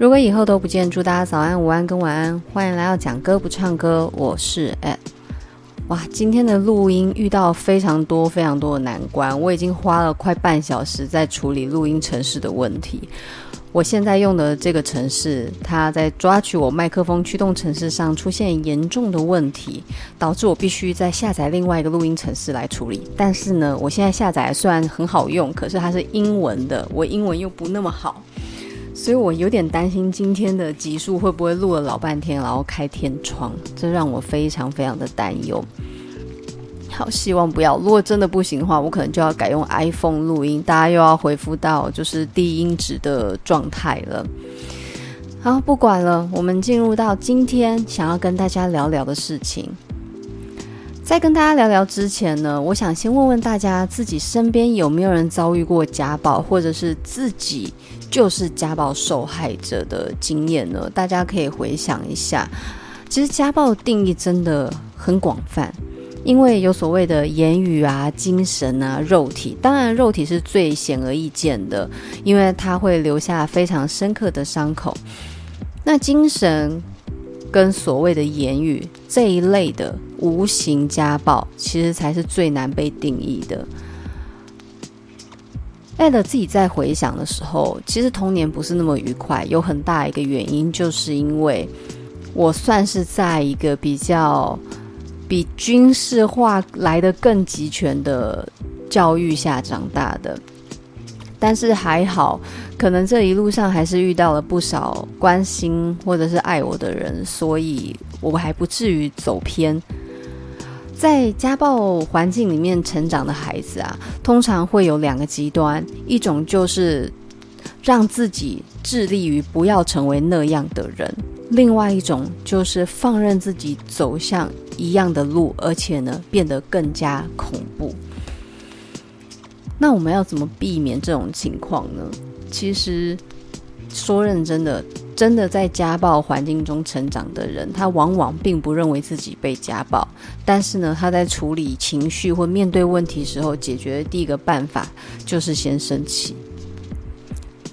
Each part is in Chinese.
如果以后都不见，祝大家早安、午安跟晚安。欢迎来到讲歌不唱歌，我是艾。哇，今天的录音遇到非常多、非常多的难关，我已经花了快半小时在处理录音程式的问题。我现在用的这个程式，它在抓取我麦克风驱动程式上出现严重的问题，导致我必须再下载另外一个录音程式来处理。但是呢，我现在下载虽然很好用，可是它是英文的，我英文又不那么好，所以我有点担心今天的集数会不会录了老半天，然后开天窗，这让我非常非常的担忧。好，希望不要。如果真的不行的话，我可能就要改用 iPhone 录音，大家又要回复到就是低音质的状态了。好，不管了，我们进入到今天想要跟大家聊聊的事情。在跟大家聊聊之前呢，我想先问问大家，自己身边有没有人遭遇过家暴，或者是自己就是家暴受害者的经验呢？大家可以回想一下。其实家暴定义真的很广泛。因为有所谓的言语啊、精神啊、肉体，当然肉体是最显而易见的，因为它会留下非常深刻的伤口。那精神跟所谓的言语这一类的无形家暴，其实才是最难被定义的。艾德自己在回想的时候，其实童年不是那么愉快，有很大一个原因，就是因为我算是在一个比较。比军事化来得更集权的教育下长大的，但是还好，可能这一路上还是遇到了不少关心或者是爱我的人，所以我还不至于走偏。在家暴环境里面成长的孩子啊，通常会有两个极端，一种就是让自己致力于不要成为那样的人。另外一种就是放任自己走向一样的路，而且呢，变得更加恐怖。那我们要怎么避免这种情况呢？其实说认真的，真的在家暴环境中成长的人，他往往并不认为自己被家暴，但是呢，他在处理情绪或面对问题时候，解决的第一个办法就是先生气。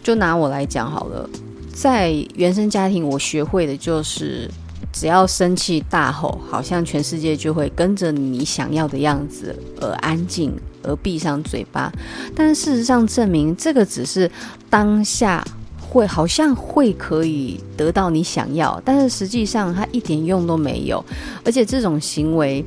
就拿我来讲好了。在原生家庭，我学会的就是，只要生气大吼，好像全世界就会跟着你想要的样子而安静，而闭上嘴巴。但事实上证明，这个只是当下会好像会可以得到你想要，但是实际上它一点用都没有，而且这种行为。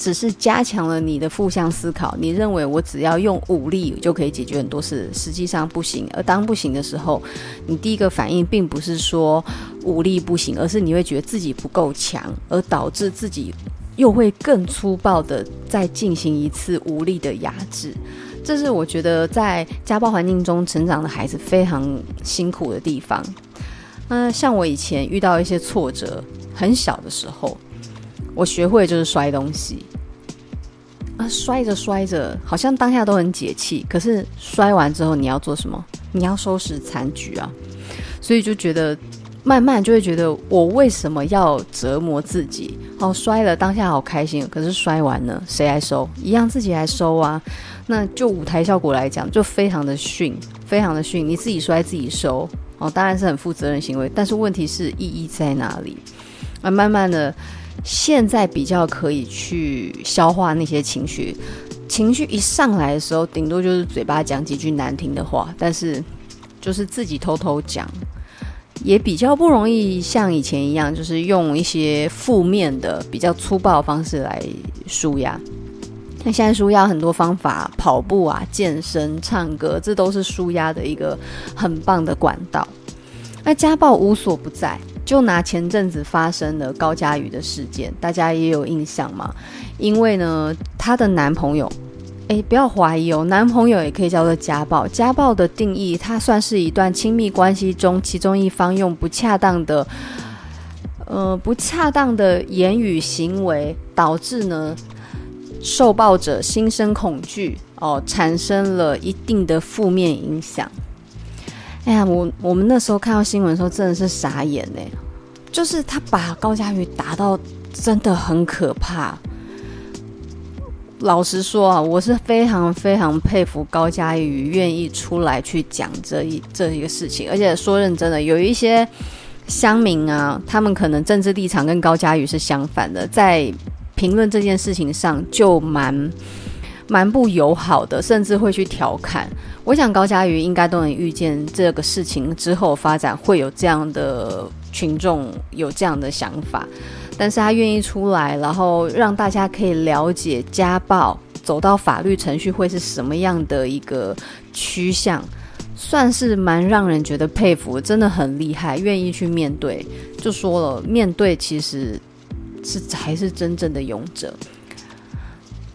只是加强了你的负向思考，你认为我只要用武力就可以解决很多事，实际上不行。而当不行的时候，你第一个反应并不是说武力不行，而是你会觉得自己不够强，而导致自己又会更粗暴的再进行一次武力的压制。这是我觉得在家暴环境中成长的孩子非常辛苦的地方。那像我以前遇到一些挫折，很小的时候。我学会就是摔东西啊，摔着摔着，好像当下都很解气。可是摔完之后，你要做什么？你要收拾残局啊。所以就觉得，慢慢就会觉得，我为什么要折磨自己？哦，摔了当下好开心，可是摔完了，谁来收？一样自己来收啊。那就舞台效果来讲，就非常的逊，非常的逊。你自己摔自己收，哦，当然是很负责任行为。但是问题是意义在哪里？啊，慢慢的。现在比较可以去消化那些情绪，情绪一上来的时候，顶多就是嘴巴讲几句难听的话，但是就是自己偷偷讲，也比较不容易像以前一样，就是用一些负面的、比较粗暴的方式来舒压。那现在舒压很多方法，跑步啊、健身、唱歌，这都是舒压的一个很棒的管道。那家暴无所不在。就拿前阵子发生的高嘉瑜的事件，大家也有印象吗？因为呢，她的男朋友，诶，不要怀疑哦，男朋友也可以叫做家暴。家暴的定义，它算是一段亲密关系中，其中一方用不恰当的，呃，不恰当的言语行为，导致呢，受暴者心生恐惧，哦，产生了一定的负面影响。哎呀，我我们那时候看到新闻的时候真的是傻眼呢，就是他把高嘉瑜打到真的很可怕。老实说啊，我是非常非常佩服高嘉瑜愿意出来去讲这一这一个事情，而且说认真的，有一些乡民啊，他们可能政治立场跟高嘉瑜是相反的，在评论这件事情上就蛮蛮不友好的，甚至会去调侃。我想高嘉瑜应该都能预见这个事情之后发展会有这样的群众有这样的想法。但是他愿意出来，然后让大家可以了解家暴走到法律程序会是什么样的一个趋向，算是蛮让人觉得佩服，真的很厉害，愿意去面对。就说了，面对其实是才是真正的勇者。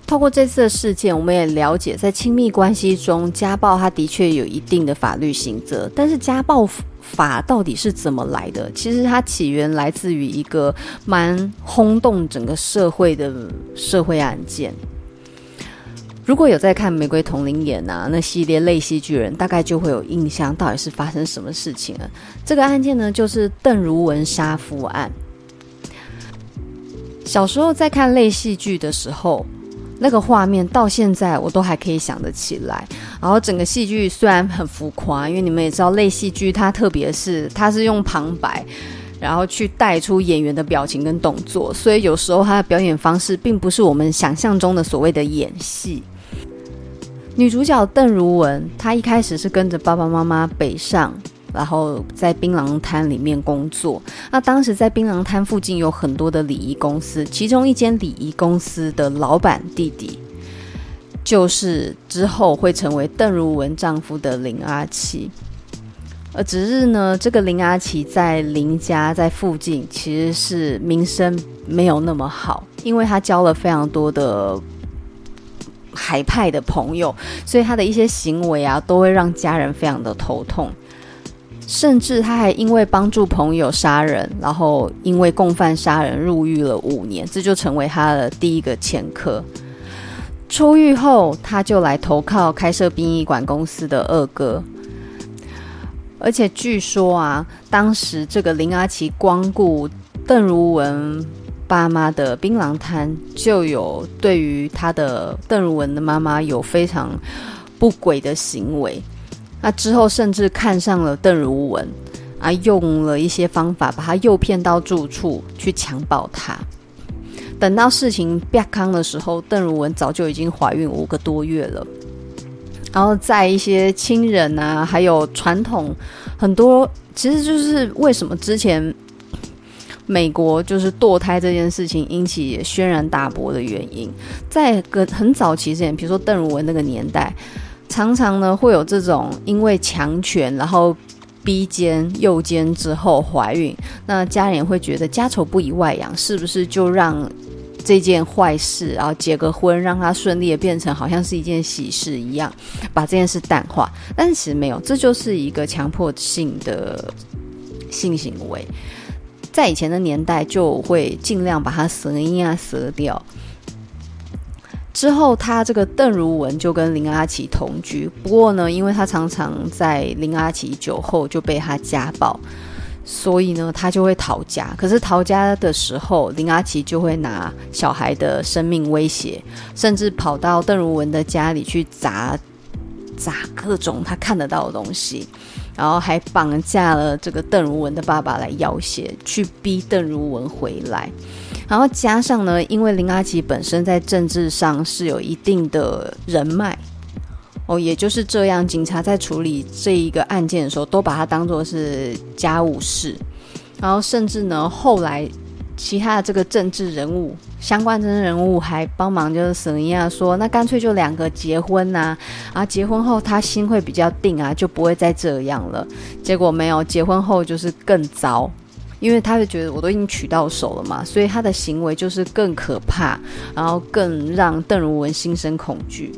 透过这次的事件，我们也了解，在亲密关系中，家暴它的确有一定的法律刑责，但是家暴。法到底是怎么来的？其实它起源来自于一个蛮轰动整个社会的社会案件。如果有在看《玫瑰瞳铃眼》啊那系列类戏剧人，大概就会有印象，到底是发生什么事情了。这个案件呢，就是邓如文杀夫案。小时候在看类戏剧的时候。那个画面到现在我都还可以想得起来，然后整个戏剧虽然很浮夸，因为你们也知道类戏剧它特别是它是用旁白，然后去带出演员的表情跟动作，所以有时候它的表演方式并不是我们想象中的所谓的演戏。女主角邓如文，她一开始是跟着爸爸妈妈北上。然后在槟榔摊里面工作。那当时在槟榔摊附近有很多的礼仪公司，其中一间礼仪公司的老板弟弟，就是之后会成为邓如文丈夫的林阿奇。而只是呢，这个林阿奇在林家在附近其实是名声没有那么好，因为他交了非常多的海派的朋友，所以他的一些行为啊，都会让家人非常的头痛。甚至他还因为帮助朋友杀人，然后因为共犯杀人入狱了五年，这就成为他的第一个前科。出狱后，他就来投靠开设殡仪馆公司的二哥。而且据说啊，当时这个林阿奇光顾邓如文爸妈的槟榔摊，就有对于他的邓如文的妈妈有非常不轨的行为。那之后，甚至看上了邓如文，啊，用了一些方法把她诱骗到住处去强暴她。等到事情曝光的时候，邓如文早就已经怀孕五个多月了。然后在一些亲人啊，还有传统很多，其实就是为什么之前美国就是堕胎这件事情引起轩然大波的原因，在个很早期之前，比如说邓如文那个年代。常常呢会有这种因为强权，然后逼奸、诱奸之后怀孕，那家人会觉得家丑不以外扬，是不是就让这件坏事，然后结个婚，让他顺利的变成好像是一件喜事一样，把这件事淡化？但是其实没有，这就是一个强迫性的性行为，在以前的年代就会尽量把它舍音啊舍掉。之后，他这个邓如文就跟林阿奇同居。不过呢，因为他常常在林阿奇酒后就被他家暴，所以呢，他就会逃家。可是逃家的时候，林阿奇就会拿小孩的生命威胁，甚至跑到邓如文的家里去砸砸各种他看得到的东西，然后还绑架了这个邓如文的爸爸来要挟，去逼邓如文回来。然后加上呢，因为林阿奇本身在政治上是有一定的人脉哦，也就是这样，警察在处理这一个案件的时候，都把他当做是家务事。然后甚至呢，后来其他的这个政治人物、相关政治人物还帮忙，就是沈一样说，那干脆就两个结婚呐，啊，啊，结婚后他心会比较定啊，就不会再这样了。结果没有，结婚后就是更糟。因为他就觉得我都已经娶到手了嘛，所以他的行为就是更可怕，然后更让邓如文心生恐惧。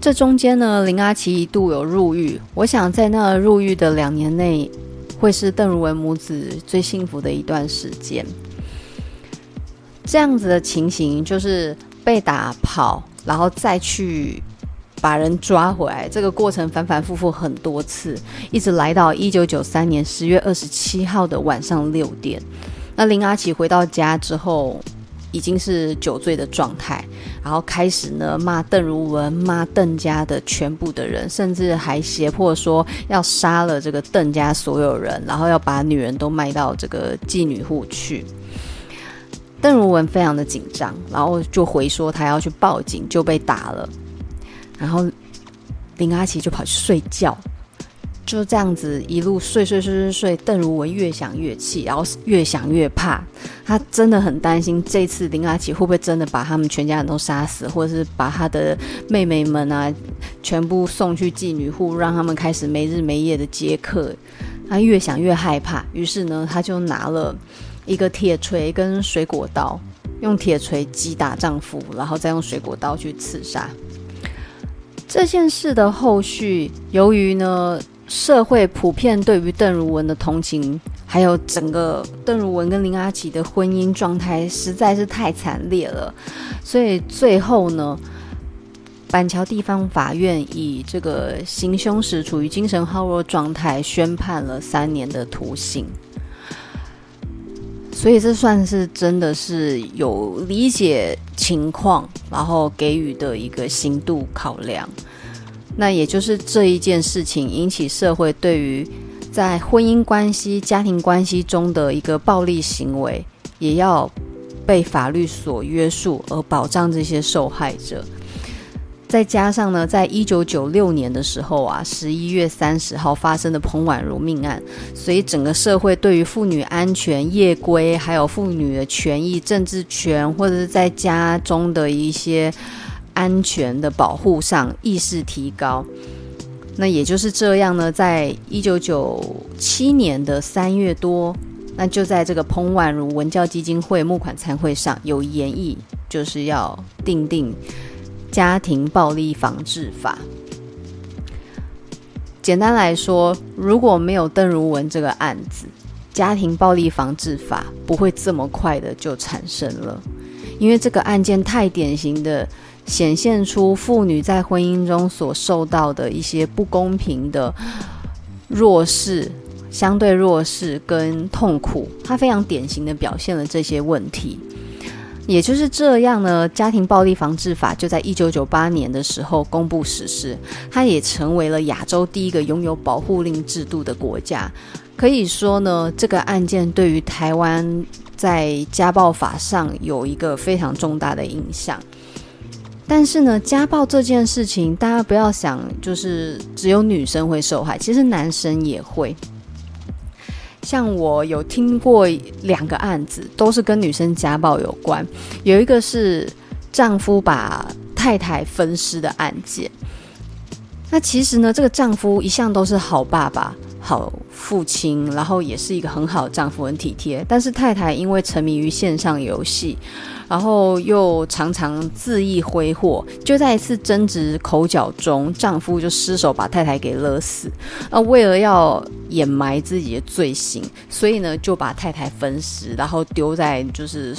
这中间呢，林阿奇一度有入狱，我想在那入狱的两年内，会是邓如文母子最幸福的一段时间。这样子的情形就是被打跑，然后再去。把人抓回来，这个过程反反复复很多次，一直来到一九九三年十月二十七号的晚上六点。那林阿奇回到家之后，已经是酒醉的状态，然后开始呢骂邓如雯，骂邓家的全部的人，甚至还胁迫说要杀了这个邓家所有人，然后要把女人都卖到这个妓女户去。邓如文非常的紧张，然后就回说他要去报警，就被打了，然后林阿奇就跑去睡觉。就这样子一路睡睡睡睡睡，邓如文越想越气，然后越想越怕，他真的很担心这次林阿奇会不会真的把他们全家人都杀死，或者是把他的妹妹们啊全部送去妓女户，让他们开始没日没夜的接客。他越想越害怕，于是呢，他就拿了一个铁锤跟水果刀，用铁锤击打丈夫，然后再用水果刀去刺杀。这件事的后续，由于呢。社会普遍对于邓如雯的同情，还有整个邓如雯跟林阿琪的婚姻状态实在是太惨烈了，所以最后呢，板桥地方法院以这个行凶时处于精神耗弱状态，宣判了三年的徒刑。所以这算是真的是有理解情况，然后给予的一个刑度考量。那也就是这一件事情引起社会对于在婚姻关系、家庭关系中的一个暴力行为，也要被法律所约束，而保障这些受害者。再加上呢，在一九九六年的时候啊，十一月三十号发生的彭婉如命案，所以整个社会对于妇女安全、夜归，还有妇女的权益、政治权，或者是在家中的一些。安全的保护上意识提高，那也就是这样呢。在一九九七年的三月多，那就在这个彭婉如文教基金会募款餐会上有研议，就是要定定家庭暴力防治法。简单来说，如果没有邓如雯这个案子，家庭暴力防治法不会这么快的就产生了，因为这个案件太典型的。显现出妇女在婚姻中所受到的一些不公平的弱势、相对弱势跟痛苦，它非常典型的表现了这些问题。也就是这样呢，家庭暴力防治法就在一九九八年的时候公布实施，它也成为了亚洲第一个拥有保护令制度的国家。可以说呢，这个案件对于台湾在家暴法上有一个非常重大的影响。但是呢，家暴这件事情，大家不要想，就是只有女生会受害，其实男生也会。像我有听过两个案子，都是跟女生家暴有关。有一个是丈夫把太太分尸的案件。那其实呢，这个丈夫一向都是好爸爸、好父亲，然后也是一个很好的丈夫，很体贴。但是太太因为沉迷于线上游戏。然后又常常恣意挥霍，就在一次争执口角中，丈夫就失手把太太给勒死。那为了要掩埋自己的罪行，所以呢就把太太分尸，然后丢在就是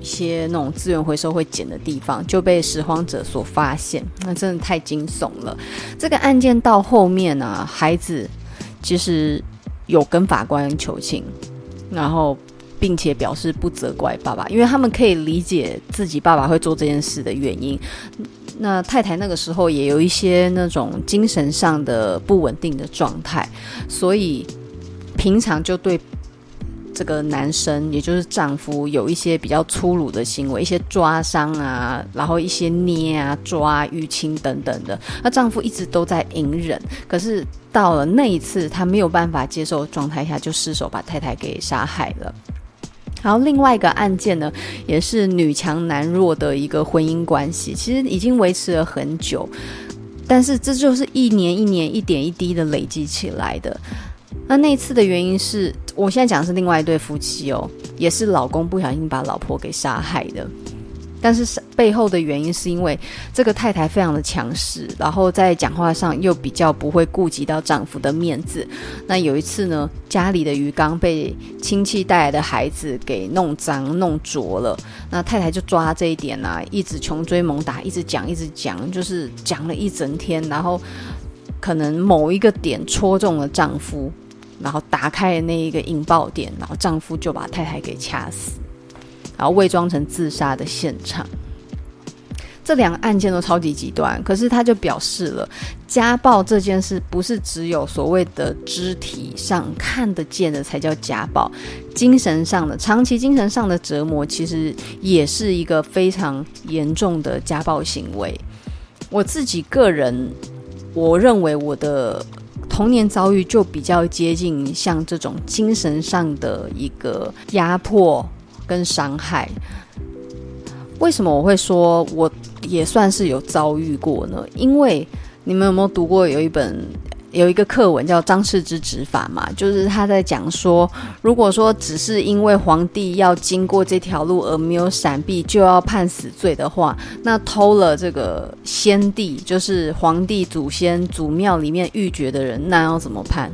一些那种资源回收会捡的地方，就被拾荒者所发现。那真的太惊悚了。这个案件到后面呢、孩子其实有跟法官求情，然后。并且表示不责怪爸爸，因为他们可以理解自己爸爸会做这件事的原因。那太太那个时候也有一些那种精神上的不稳定的状态，所以平常就对这个男生，也就是丈夫，有一些比较粗鲁的行为，一些抓伤啊，然后一些捏啊、抓、淤青等等的。那丈夫一直都在隐忍，可是到了那一次，他没有办法接受的状态下，就失手把太太给杀害了。然后另外一个案件呢，也是女强男弱的一个婚姻关系，其实已经维持了很久，但是这就是一年一年一点一滴的累积起来的。那那次的原因是，我现在讲的是另外一对夫妻哦，也是老公不小心把老婆给杀害的。但是背后的原因是因为这个太太非常的强势，然后在讲话上又比较不会顾及到丈夫的面子。那有一次呢，家里的鱼缸被亲戚带来的孩子给弄脏弄浊了，那太太就抓这一点啊，一直穷追猛打，一直讲一直讲，就是讲了一整天，然后可能某一个点戳中了丈夫，然后打开那一个引爆点，然后丈夫就把太太给掐死。然后伪装成自杀的现场。这两个案件都超级极端，可是他就表示了，家暴这件事不是只有所谓的肢体上看得见的才叫家暴，精神上的长期精神上的折磨，其实也是一个非常严重的家暴行为。我自己个人，我认为我的童年遭遇就比较接近像这种精神上的一个压迫跟伤害。为什么我会说我也算是有遭遇过呢？因为你们有没有读过有一本有一个课文叫《张氏之执法》嘛？就是他在讲说，如果说只是因为皇帝要经过这条路而没有闪避，就要判死罪的话，那偷了这个先帝，就是皇帝祖先祖庙里面玉玦的人，那要怎么判？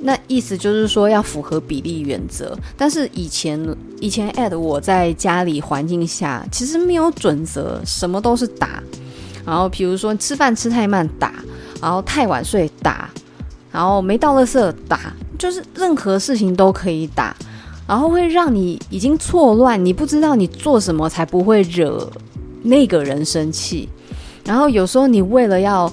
那意思就是说要符合比例原则，但是以前以前 at 我在家里环境下其实没有准则，什么都是打，然后比如说吃饭吃太慢打，然后太晚睡打，然后没到垃圾打，就是任何事情都可以打，然后会让你已经错乱，你不知道你做什么才不会惹那个人生气，然后有时候你为了要。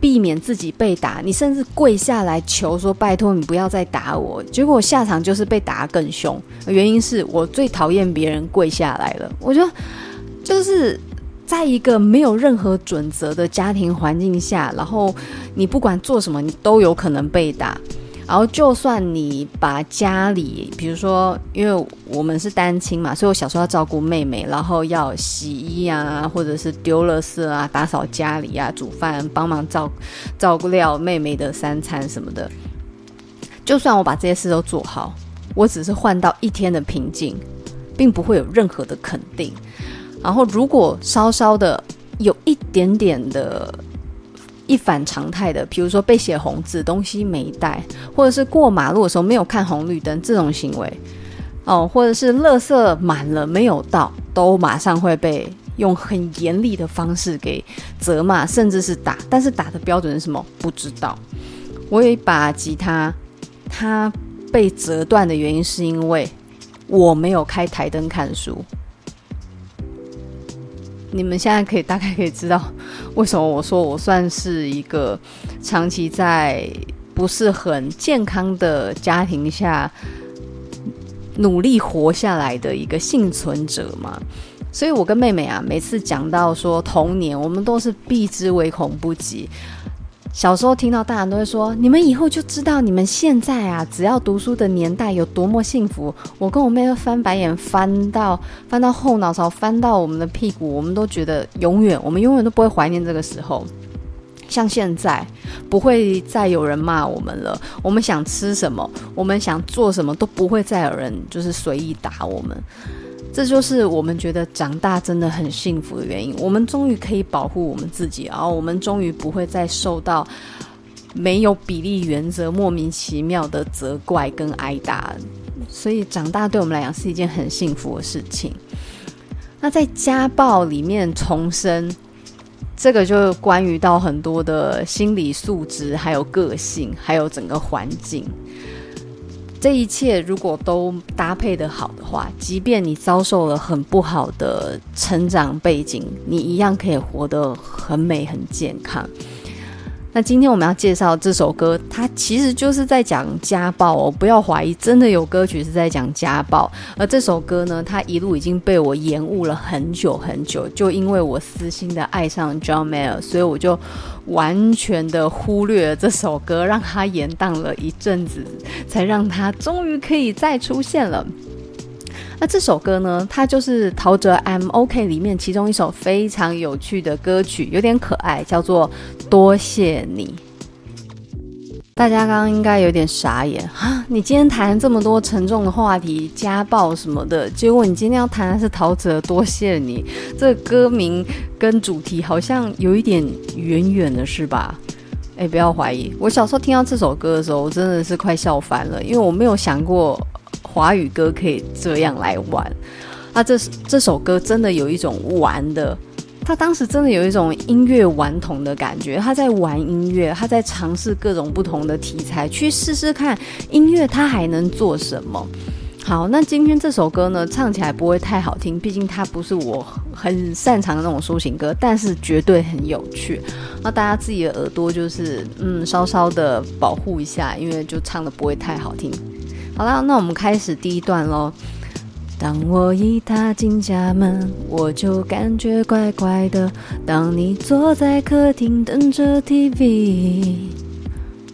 避免自己被打，你甚至跪下来求说：“拜托你不要再打我。”结果下场就是被打更凶。原因是我最讨厌别人跪下来了。我觉得就是在一个没有任何准则的家庭环境下，然后你不管做什么，你都有可能被打。然后，就算你把家里，比如说，因为我们是单亲嘛，所以我小时候要照顾妹妹，然后要洗衣啊，或者是丢垃圾啊，打扫家里啊，煮饭，帮忙照照料妹妹的三餐什么的。就算我把这些事都做好，我只是换到一天的平静，并不会有任何的肯定。然后，如果稍稍的有一点点的。一反常态的，比如说被写红字，东西没带，或者是过马路的时候没有看红绿灯这种行为，哦，或者是垃圾满了没有倒，都马上会被用很严厉的方式给责骂，甚至是打。但是打的标准是什么？不知道。我有一把吉他，它被折断的原因是因为我没有开台灯看书。你们现在可以大概可以知道，为什么我说我算是一个长期在不是很健康的家庭下努力活下来的一个幸存者嘛？所以我跟妹妹啊，每次讲到说童年，我们都是避之唯恐不及。小时候听到大人都会说：“你们以后就知道你们现在啊，只要读书的年代有多么幸福。”我跟我妹都翻白眼，翻到翻到后脑勺，翻到我们的屁股，我们都觉得永远，我们永远都不会怀念这个时候。像现在，不会再有人骂我们了。我们想吃什么，我们想做什么，都不会再有人就是随意打我们。这就是我们觉得长大真的很幸福的原因。我们终于可以保护我们自己，然后我们终于不会再受到没有比例原则、莫名其妙的责怪跟挨打。所以长大对我们来讲是一件很幸福的事情。那在家暴里面重生，这个就关于到很多的心理素质，还有个性，还有整个环境。这一切如果都搭配得好的话，即便你遭受了很不好的成长背景，你一样可以活得很美、很健康。那今天我们要介绍这首歌，它其实就是在讲家暴哦，不要怀疑，真的有歌曲是在讲家暴。而这首歌呢，它一路已经被我延误了很久很久，就因为我私心的爱上 John Mayer，所以我就完全的忽略了这首歌，让它延宕了一阵子，才让它终于可以再出现了。那这首歌呢，它就是陶喆《M OK》里面其中一首非常有趣的歌曲，有点可爱，叫做《多谢你》。大家刚刚应该有点傻眼啊！你今天谈这么多沉重的话题，家暴什么的，结果你今天要谈的是陶喆《多谢你》。这歌名跟主题好像有一点远远的，是吧？哎，不要怀疑，我小时候听到这首歌的时候，我真的是快笑翻了，因为我没有想过。华语歌可以这样来玩，啊，这这首歌真的有一种玩的，他当时真的有一种音乐顽童的感觉，他在玩音乐，他在尝试各种不同的题材，去试试看音乐他还能做什么。好，那今天这首歌呢，唱起来不会太好听，毕竟它不是我很擅长的那种抒情歌，但是绝对很有趣。那大家自己的耳朵就是嗯，稍稍的保护一下，因为就唱的不会太好听。好啦，那我们开始第一段喽。当我一踏进家门，我就感觉怪怪的。当你坐在客厅等着 TV。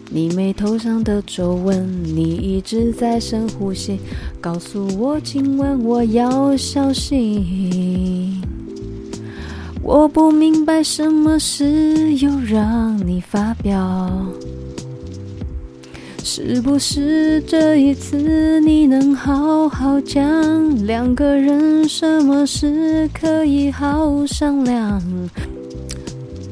你眉头上的皱纹，你一直在深呼吸，告诉我今晚我要小心。我不明白什么事又让你发飙，是不是这一次你能好好讲，两个人什么事可以好商量？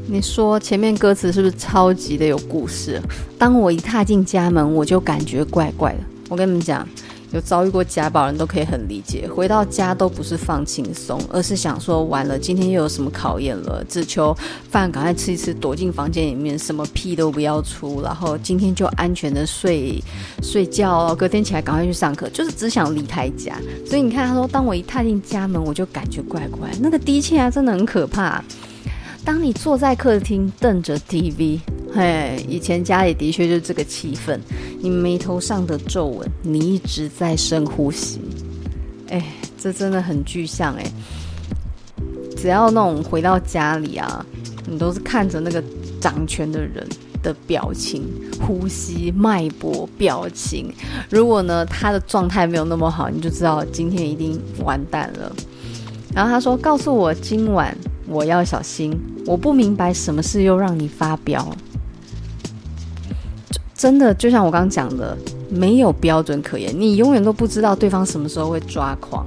你说前面歌词是不是超级的有故事？当我一踏进家门，我就感觉怪怪的。我跟你们讲，有遭遇过家暴人都可以很理解。回到家都不是放轻松，而是想说完了，今天又有什么考验了？只求饭赶快吃一吃，躲进房间里面，什么屁都不要出，然后今天就安全的睡睡觉，隔天起来赶快去上课，就是只想离开家。所以你看，他说，当我一踏进家门，我就感觉怪怪，那个低气压真的很可怕。当你坐在客厅瞪着 TV，嘿，以前家里的确就是这个气氛。你眉头上的皱纹，你一直在深呼吸，哎，这真的很具象哎。只要那种回到家里啊，你都是看着那个掌权的人的表情、呼吸、脉搏、表情。如果呢，他的状态没有那么好，你就知道今天一定完蛋了。然后他说：“告诉我今晚。”我要小心，我不明白什么事又让你发飙。真的，就像我刚刚讲的，没有标准可言，你永远都不知道对方什么时候会抓狂，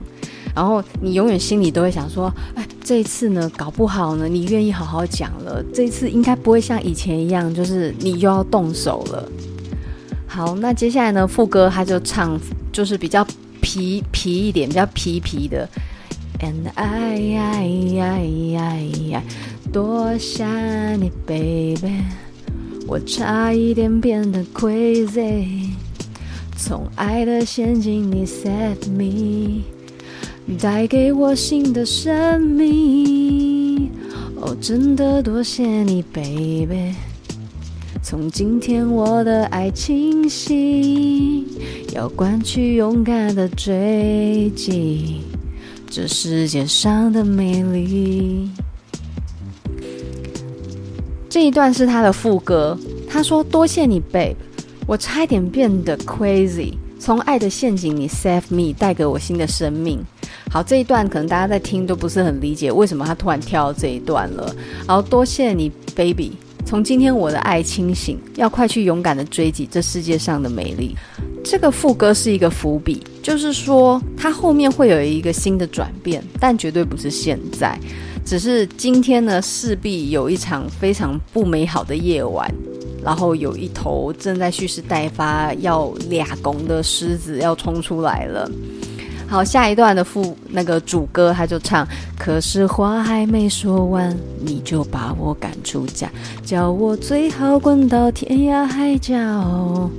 然后你永远心里都会想说：哎，这一次呢，搞不好呢，你愿意好好讲了，这一次应该不会像以前一样，就是你又要动手了。好，那接下来呢，副歌他就唱，就是比较皮皮一点，比较皮皮的。And I, I, I, I, I 多想你，baby，我差一点变得 crazy，从爱的陷阱里 set me，带给我新的生命。哦，真的多谢你，baby，从今天我的爱清醒，要关去勇敢的追击。这世界上的美丽。这一段是他的副歌，他说：“多谢你，babe，我差一点变得 crazy，从爱的陷阱里 save me，带给我新的生命。”好，这一段可能大家在听都不是很理解，为什么他突然跳到这一段了。然后多谢你，baby，从今天我的爱清醒，要快去勇敢的追击这世界上的美丽。这个副歌是一个伏笔，就是说他后面会有一个新的转变，但绝对不是现在，只是今天呢，势必有一场非常不美好的夜晚，然后有一头正在蓄势待发要俩公的狮子要冲出来了。好，下一段的副那个主歌他就唱，可是话还没说完，你就把我赶出家，叫我最好滚到天涯海角。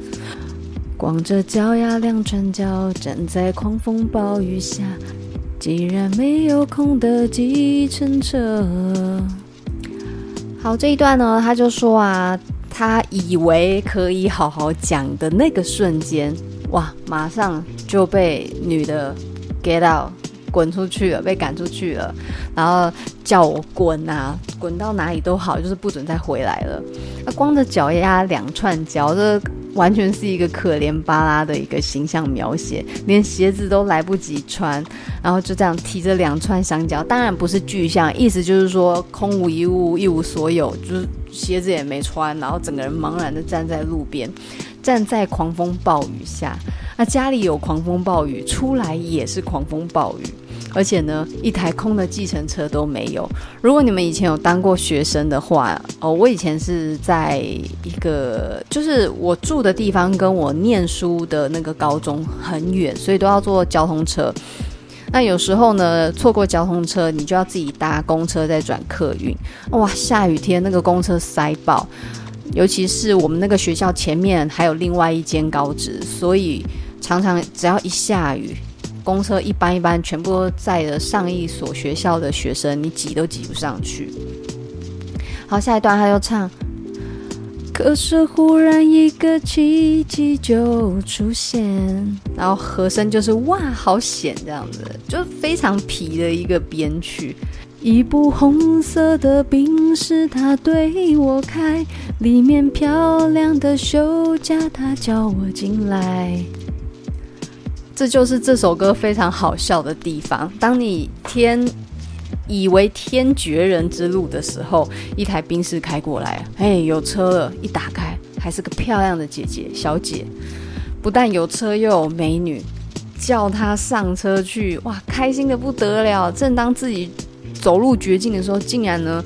光着脚丫两串脚站在狂风暴雨下，既然没有空的计程车。好，这一段呢，他就说啊，他以为可以好好讲的那个瞬间，哇，马上就被女的 get out，滚出去了，被赶出去了，然后叫我滚啊，滚到哪里都好，就是不准再回来了。那光着脚丫两串脚，这。完全是一个可怜巴拉的一个形象描写，连鞋子都来不及穿，然后就这样提着两串香蕉，当然不是具象，意思就是说空无一物，一无所有，就是鞋子也没穿，然后整个人茫然的站在路边，站在狂风暴雨下。那家里有狂风暴雨，出来也是狂风暴雨。而且呢，一台空的计程车都没有。如果你们以前有当过学生的话，哦，我以前是在一个，就是我住的地方跟我念书的那个高中很远，所以都要坐交通车。那有时候呢，错过交通车，你就要自己搭公车再转客运。哇，下雨天那个公车塞爆，尤其是我们那个学校前面还有另外一间高职，所以。常常只要一下雨，公车一班一班全部都载着上一所学校的学生，你挤都挤不上去。好，下一段他又唱。可是忽然一个奇迹就出现，然后和声就是哇，好险这样子，就非常皮的一个编曲。一部红色的宾士，他对我开，里面漂亮的休假，他叫我进来。这就是这首歌非常好笑的地方。当你天以为天绝人之路的时候，一台宾士开过来，哎，有车了，一打开还是个漂亮的姐姐小姐，不但有车又有美女，叫她上车去，哇，开心的不得了。正当自己走入绝境的时候，竟然呢，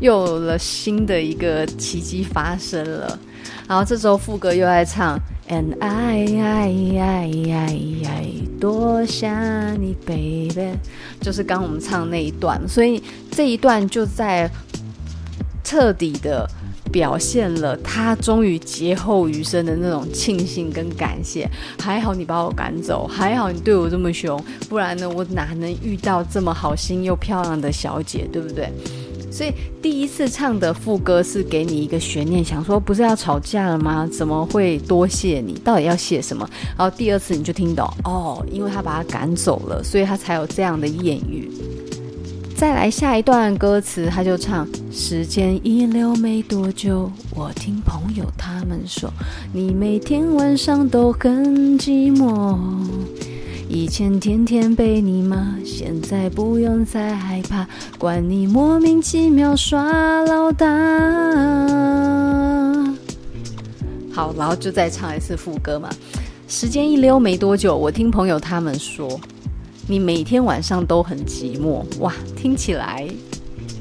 又有了新的一个奇迹发生了。然后这时候副歌又在唱，And I I I I I 多想你，baby，就是刚我们唱那一段。所以这一段就在彻底的表现了他终于劫后余生的那种庆幸跟感谢。还好你把我赶走，还好你对我这么凶，不然呢，我哪能遇到这么好心又漂亮的小姐，对不对？所以第一次唱的副歌是给你一个悬念，想说不是要吵架了吗？怎么会多谢你？到底要谢什么？然后第二次你就听懂哦，因为他把他赶走了，所以他才有这样的艳遇。再来下一段歌词，他就唱：时间一溜没多久，我听朋友他们说，你每天晚上都很寂寞。以前天天被你骂，现在不用再害怕，管你莫名其妙耍老大。好，然后就再唱一次副歌嘛。时间一溜没多久，我听朋友他们说，你每天晚上都很寂寞。哇，听起来，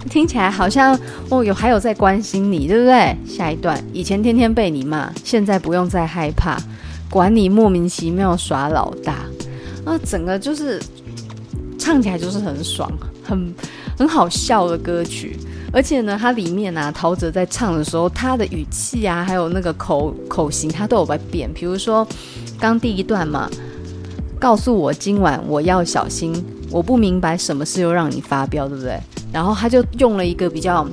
听起来好像哦，有还有在关心你，对不对？下一段，以前天天被你骂，现在不用再害怕，管你莫名其妙耍老大。啊，整个就是唱起来就是很爽，很很好笑的歌曲，而且呢，它里面啊，陶喆在唱的时候，他的语气啊，还有那个口口型，他都有在变。比如说，刚第一段嘛，告诉我今晚我要小心，我不明白什么事又让你发飙，对不对？然后他就用了一个比较。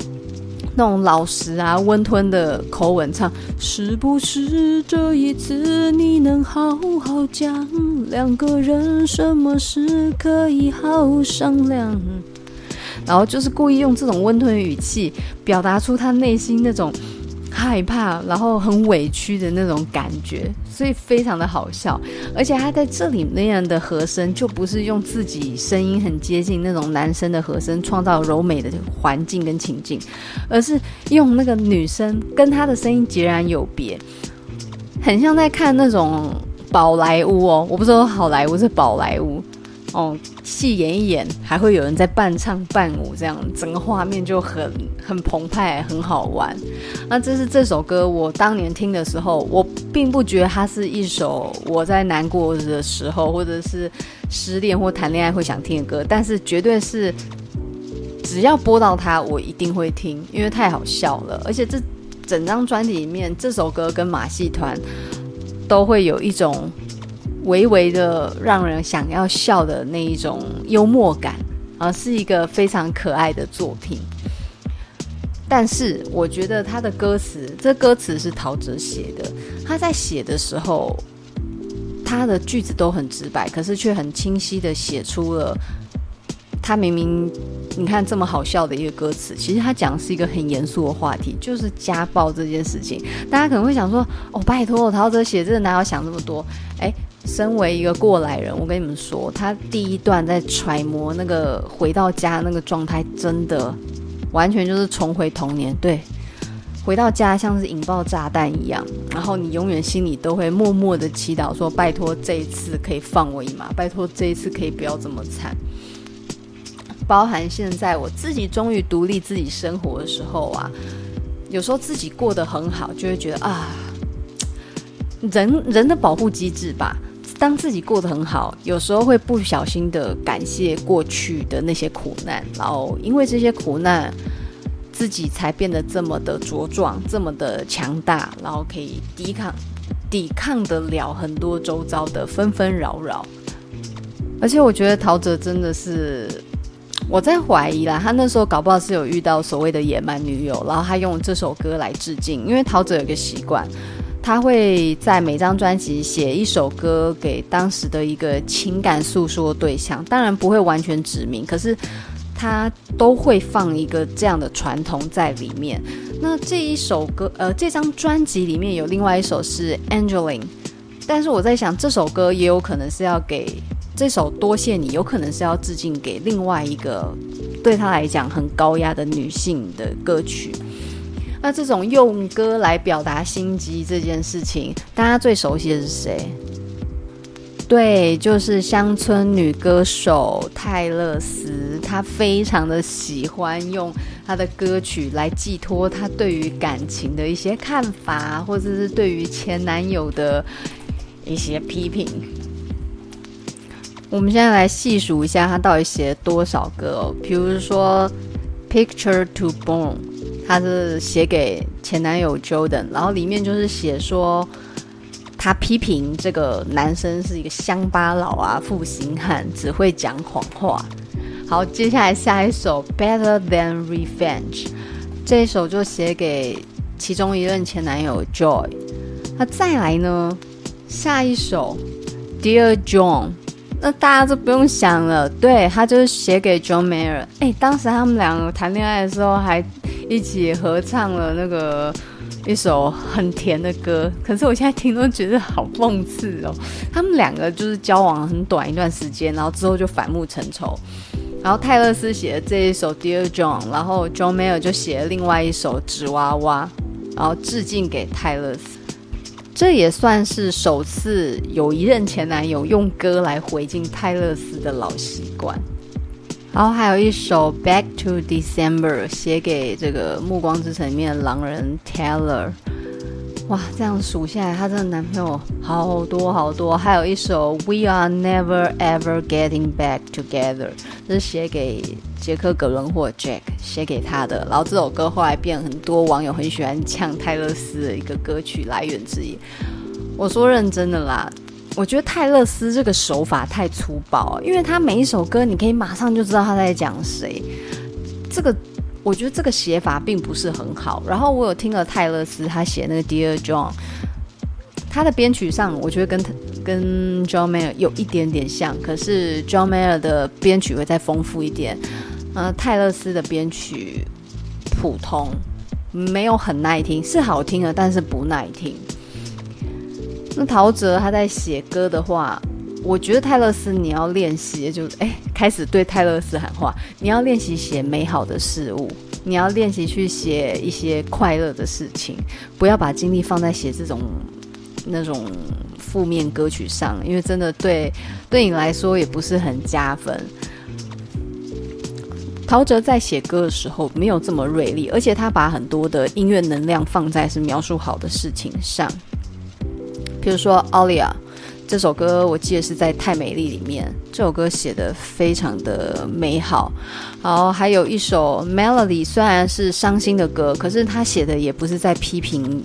那种老实啊、温吞的口吻唱，是不是这一次你能好好讲？两个人什么事可以好商量？然后就是故意用这种温吞语气，表达出他内心那种。害怕，然后很委屈的那种感觉，所以非常的好笑。而且他在这里那样的和声，就不是用自己声音很接近那种男生的和声创造柔美的环境跟情境，而是用那个女生跟他的声音截然有别，很像在看那种宝莱坞哦。我不是说好莱坞，是宝莱坞。哦，戏演一演，还会有人在伴唱伴舞，这样整个画面就很很澎湃，很好玩。那这是这首歌，我当年听的时候，我并不觉得它是一首我在难过的时候，或者是失恋或谈恋爱会想听的歌，但是绝对是只要播到它，我一定会听，因为太好笑了。而且这整张专辑里面，这首歌跟马戏团都会有一种。微微的让人想要笑的那一种幽默感啊，是一个非常可爱的作品。但是我觉得他的歌词，这歌词是陶喆写的。他在写的时候，他的句子都很直白，可是却很清晰的写出了他明明你看这么好笑的一个歌词，其实他讲的是一个很严肃的话题，就是家暴这件事情。大家可能会想说：“哦，拜托，陶喆写这个哪有想这么多？”哎。身为一个过来人，我跟你们说，他第一段在揣摩那个回到家那个状态，真的完全就是重回童年。对，回到家像是引爆炸弹一样，然后你永远心里都会默默的祈祷说：拜托这一次可以放我一马，拜托这一次可以不要这么惨。包含现在我自己终于独立自己生活的时候啊，有时候自己过得很好，就会觉得啊，人人的保护机制吧。当自己过得很好，有时候会不小心的感谢过去的那些苦难，然后因为这些苦难，自己才变得这么的茁壮，这么的强大，然后可以抵抗抵抗得了很多周遭的纷纷扰扰。而且我觉得陶喆真的是，我在怀疑啦，他那时候搞不好是有遇到所谓的野蛮女友，然后他用这首歌来致敬。因为陶喆有个习惯，他会在每张专辑写一首歌给当时的一个情感诉说对象，当然不会完全指明，可是。他都会放一个这样的传统在里面。那这一首歌，呃，这张专辑里面有另外一首是《Angeline》，但是我在想，这首歌也有可能是要给这首《多谢你》，有可能是要致敬给另外一个对他来讲很高压的女性的歌曲。那这种用歌来表达心机这件事情，大家最熟悉的是谁？对，就是乡村女歌手泰勒斯，她非常的喜欢用她的歌曲来寄托她对于感情的一些看法，或者是对于前男友的一些批评。我们现在来细数一下，她到底写了多少歌哦。比如说《Picture to Burn》，她是写给前男友 Jordan，然后里面就是写说。他批评这个男生是一个乡巴佬啊，负心汉，只会讲谎话。好，接下来下一首《Better Than Revenge》，这一首就写给其中一任前男友 Joy。那再来呢，下一首《Dear John》，那大家就不用想了，对，他就是写给 John Mayer。哎，当时他们两个谈恋爱的时候还一起合唱了那个。一首很甜的歌，可是我现在听都觉得好讽刺哦。他们两个就是交往很短一段时间，然后之后就反目成仇。然后泰勒斯写了这一首《Dear John》，然后 John Mayer 就写了另外一首《纸娃娃》，然后致敬给泰勒斯。这也算是首次有一任前男友用歌来回敬泰勒斯的老习惯。然后还有一首《Back to December》写给这个《暮光之城》里面的狼人 Taylor。哇，这样数下来，她这个男朋友好多好多。还有一首《We Are Never Ever Getting Back Together》，这是写给杰克·葛伦霍 Jack 写给他的。然后这首歌后来变很多网友很喜欢呛泰勒斯的一个歌曲来源之一。我说认真的啦。我觉得泰勒斯这个手法太粗暴，因为他每一首歌你可以马上就知道他在讲谁。这个我觉得这个写法并不是很好。然后我有听了泰勒斯他写那个 Dear John，他的编曲上我觉得跟跟 John Mayer 有一点点像，可是 John Mayer 的编曲会再丰富一点。呃，泰勒斯的编曲普通，没有很耐听，是好听的，但是不耐听。那陶喆他在写歌的话，我觉得泰勒斯你要练习，就是哎，开始对泰勒斯喊话，你要练习写美好的事物，你要练习去写一些快乐的事情，不要把精力放在写这种那种负面歌曲上，因为真的对对你来说也不是很加分。陶喆在写歌的时候没有这么锐利，而且他把很多的音乐能量放在是描述好的事情上。比如说《Alia》这首歌，我记得是在《太美丽》里面，这首歌写的非常的美好。然后还有一首《Melody》，虽然是伤心的歌，可是他写的也不是在批评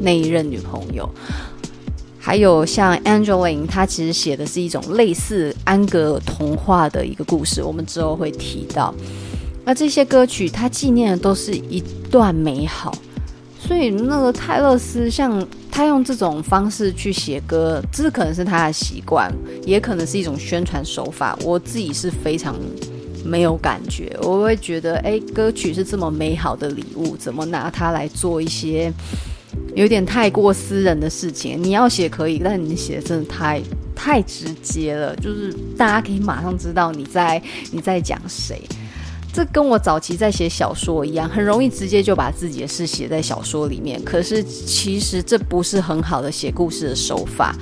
那一任女朋友。还有像《Angeline》，他其实写的是一种类似安格童话的一个故事，我们之后会提到。那这些歌曲，他纪念的都是一段美好。所以那个泰勒斯，像他用这种方式去写歌，这可能是他的习惯，也可能是一种宣传手法。我自己是非常没有感觉，我会觉得，哎，歌曲是这么美好的礼物，怎么拿它来做一些有点太过私人的事情？你要写可以，但你写的真的太太直接了，就是大家可以马上知道你在你在讲谁。这跟我早期在写小说一样，很容易直接就把自己的事写在小说里面。可是其实这不是很好的写故事的手法。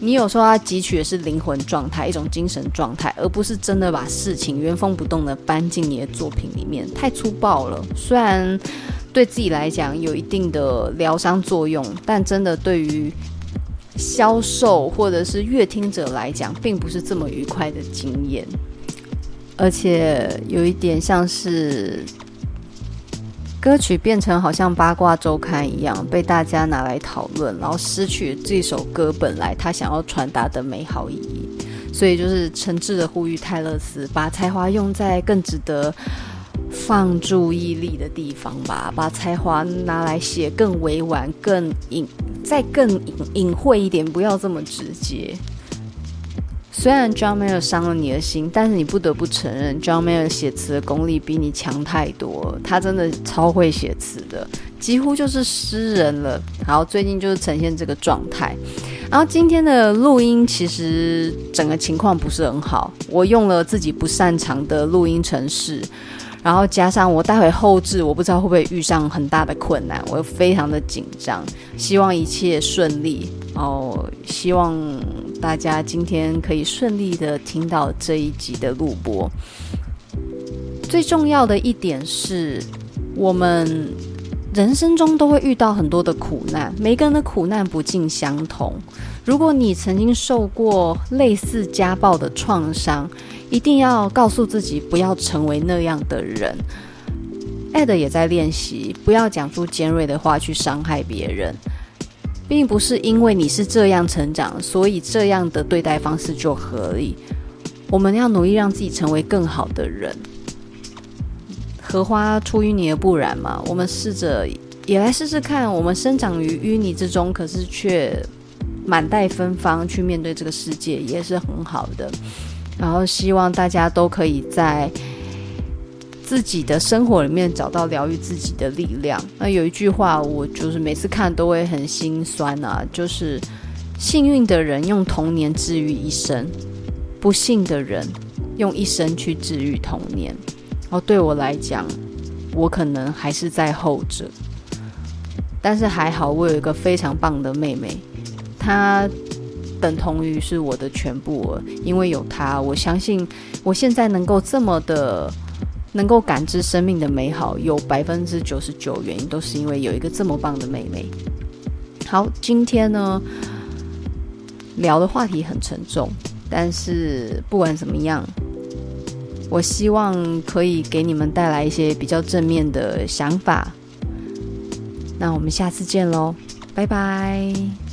你有时候要汲取的是灵魂状态，一种精神状态，而不是真的把事情原封不动的搬进你的作品里面，太粗暴了。虽然对自己来讲有一定的疗伤作用，但真的对于销售或者是阅听者来讲，并不是这么愉快的经验。而且有一点像是歌曲变成好像八卦周刊一样被大家拿来讨论，然后失去这首歌本来他想要传达的美好意义。所以就是诚挚的呼吁泰勒斯，把才华用在更值得放注意力的地方吧，把才华拿来写更委婉、更隐、再更隐隐晦一点，不要这么直接。虽然 John Mayer 伤了你的心，但是你不得不承认，John Mayer 写词的功力比你强太多。他真的超会写词的，几乎就是诗人了。然后最近就是呈现这个状态。然后今天的录音其实整个情况不是很好，我用了自己不擅长的录音程式。然后加上我待会后置，我不知道会不会遇上很大的困难，我非常的紧张，希望一切顺利哦，希望大家今天可以顺利的听到这一集的录播。最重要的一点是，我们人生中都会遇到很多的苦难，每个人的苦难不尽相同。如果你曾经受过类似家暴的创伤，一定要告诉自己不要成为那样的人。艾德也在练习，不要讲出尖锐的话去伤害别人，并不是因为你是这样成长，所以这样的对待方式就合理。我们要努力让自己成为更好的人。荷花出淤泥而不染嘛，我们试着也来试试看，我们生长于淤泥之中，可是却满带芬芳去面对这个世界，也是很好的。然后希望大家都可以在自己的生活里面找到疗愈自己的力量。那有一句话，我就是每次看都会很心酸啊，就是幸运的人用童年治愈一生，不幸的人用一生去治愈童年。哦，对我来讲，我可能还是在后者，但是还好，我有一个非常棒的妹妹，她。等同于是我的全部，因为有他，我相信我现在能够这么的能够感知生命的美好，有百分之九十九原因都是因为有一个这么棒的妹妹。好，今天呢聊的话题很沉重，但是不管怎么样，我希望可以给你们带来一些比较正面的想法。那我们下次见喽，拜拜。